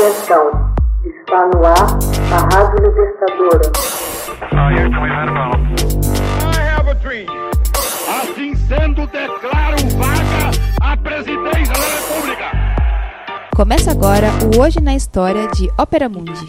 Atenção, está no ar a Rádio Libertadora. Assim sendo, declaro vaga a presidência da República. Começa agora o Hoje na História de Ópera Mundi.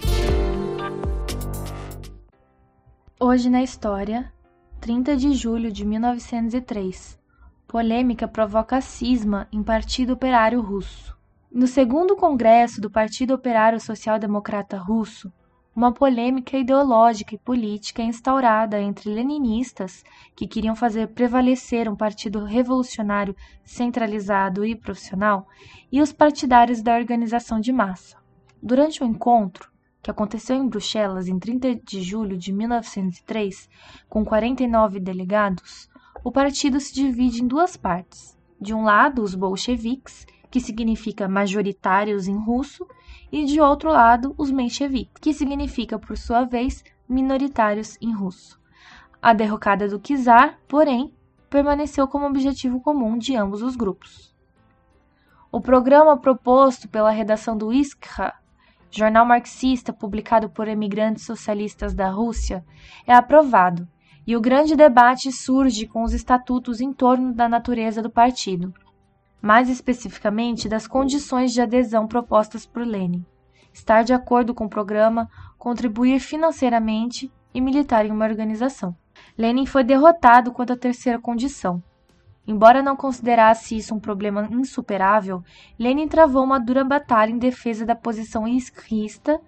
Hoje na História, 30 de julho de 1903. Polêmica provoca cisma em Partido Operário Russo. No segundo congresso do Partido Operário Social Democrata Russo, uma polêmica ideológica e política é instaurada entre leninistas, que queriam fazer prevalecer um partido revolucionário centralizado e profissional, e os partidários da organização de massa. Durante o encontro, que aconteceu em Bruxelas em 30 de julho de 1903, com 49 delegados, o partido se divide em duas partes. De um lado, os bolcheviques, que significa majoritários em russo, e de outro lado, os mencheviques, que significa, por sua vez, minoritários em russo. A derrocada do czar, porém, permaneceu como objetivo comum de ambos os grupos. O programa proposto pela redação do Iskra, jornal marxista publicado por emigrantes socialistas da Rússia, é aprovado e o grande debate surge com os estatutos em torno da natureza do partido, mais especificamente das condições de adesão propostas por Lenin. Estar de acordo com o programa, contribuir financeiramente e militar em uma organização. Lenin foi derrotado quanto à terceira condição. Embora não considerasse isso um problema insuperável, Lenin travou uma dura batalha em defesa da posição iscrista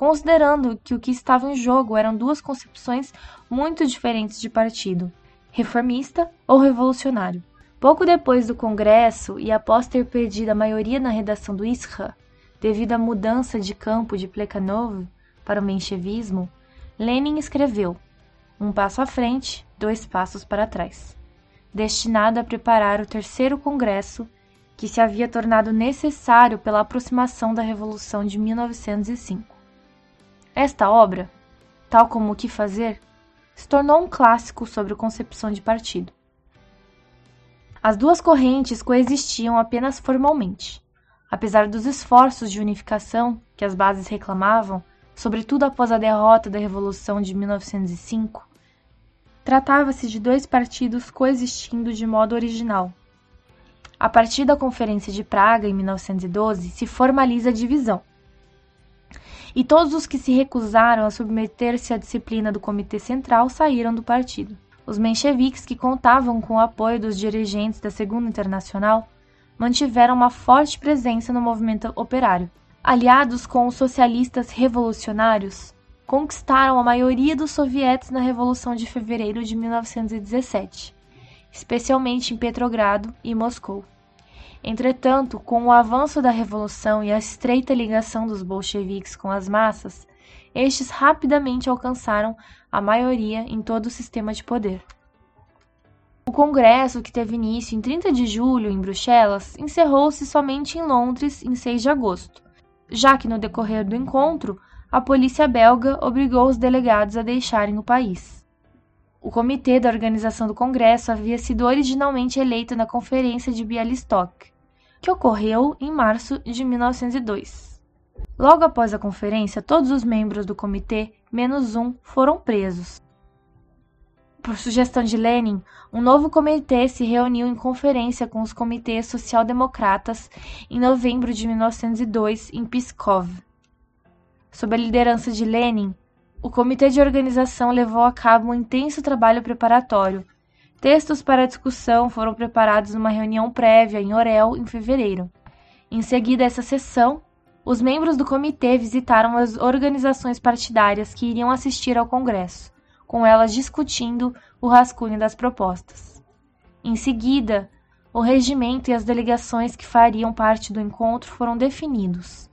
considerando que o que estava em jogo eram duas concepções muito diferentes de partido, reformista ou revolucionário. Pouco depois do Congresso e após ter perdido a maioria na redação do Isra, devido à mudança de campo de Plekhanov para o menchevismo, Lenin escreveu Um passo à frente, dois passos para trás, destinado a preparar o terceiro Congresso que se havia tornado necessário pela aproximação da Revolução de 1905. Esta obra, tal como O que Fazer, se tornou um clássico sobre concepção de partido. As duas correntes coexistiam apenas formalmente. Apesar dos esforços de unificação que as bases reclamavam, sobretudo após a derrota da Revolução de 1905, tratava-se de dois partidos coexistindo de modo original. A partir da Conferência de Praga, em 1912, se formaliza a divisão, e todos os que se recusaram a submeter-se à disciplina do Comitê Central saíram do partido. Os mencheviques, que contavam com o apoio dos dirigentes da Segunda Internacional, mantiveram uma forte presença no movimento operário. Aliados com os socialistas revolucionários, conquistaram a maioria dos sovietes na Revolução de Fevereiro de 1917, especialmente em Petrogrado e Moscou. Entretanto, com o avanço da revolução e a estreita ligação dos bolcheviques com as massas, estes rapidamente alcançaram a maioria em todo o sistema de poder. O congresso, que teve início em 30 de julho em Bruxelas, encerrou-se somente em Londres em 6 de agosto, já que no decorrer do encontro, a polícia belga obrigou os delegados a deixarem o país. O comitê da organização do congresso havia sido originalmente eleito na Conferência de Bialystok, que ocorreu em março de 1902. Logo após a conferência, todos os membros do comitê, menos um, foram presos. Por sugestão de Lenin, um novo comitê se reuniu em conferência com os comitês social-democratas em novembro de 1902 em Pskov. Sob a liderança de Lenin, o comitê de organização levou a cabo um intenso trabalho preparatório Textos para discussão foram preparados numa reunião prévia em Orel em fevereiro. Em seguida essa sessão, os membros do comitê visitaram as organizações partidárias que iriam assistir ao congresso, com elas discutindo o rascunho das propostas. Em seguida, o regimento e as delegações que fariam parte do encontro foram definidos.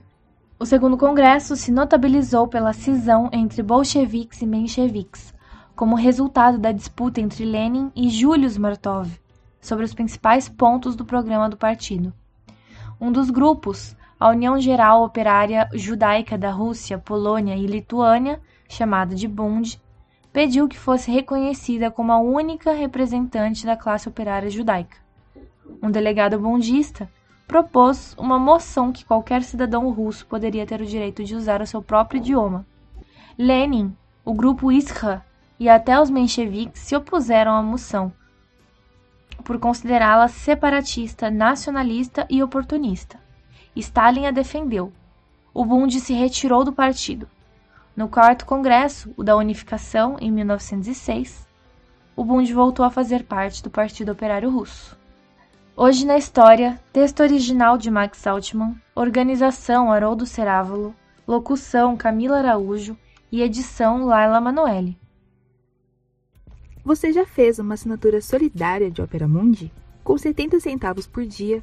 O segundo congresso se notabilizou pela cisão entre bolcheviques e mencheviques, como resultado da disputa entre Lenin e Julius Martov sobre os principais pontos do programa do partido. Um dos grupos, a União Geral Operária Judaica da Rússia, Polônia e Lituânia, chamada de Bund, pediu que fosse reconhecida como a única representante da classe operária judaica. Um delegado bundista, propôs uma moção que qualquer cidadão russo poderia ter o direito de usar o seu próprio idioma. Lenin, o grupo Iskra e até os mencheviques se opuseram à moção, por considerá-la separatista, nacionalista e oportunista. Stalin a defendeu. O Bund se retirou do partido. No quarto congresso, o da Unificação, em 1906, o Bund voltou a fazer parte do Partido Operário Russo. Hoje na História, texto original de Max Altman, organização Haroldo Cerávulo, locução Camila Araújo e edição Laila Manoeli. Você já fez uma assinatura solidária de Opera Mundi? Com 70 centavos por dia,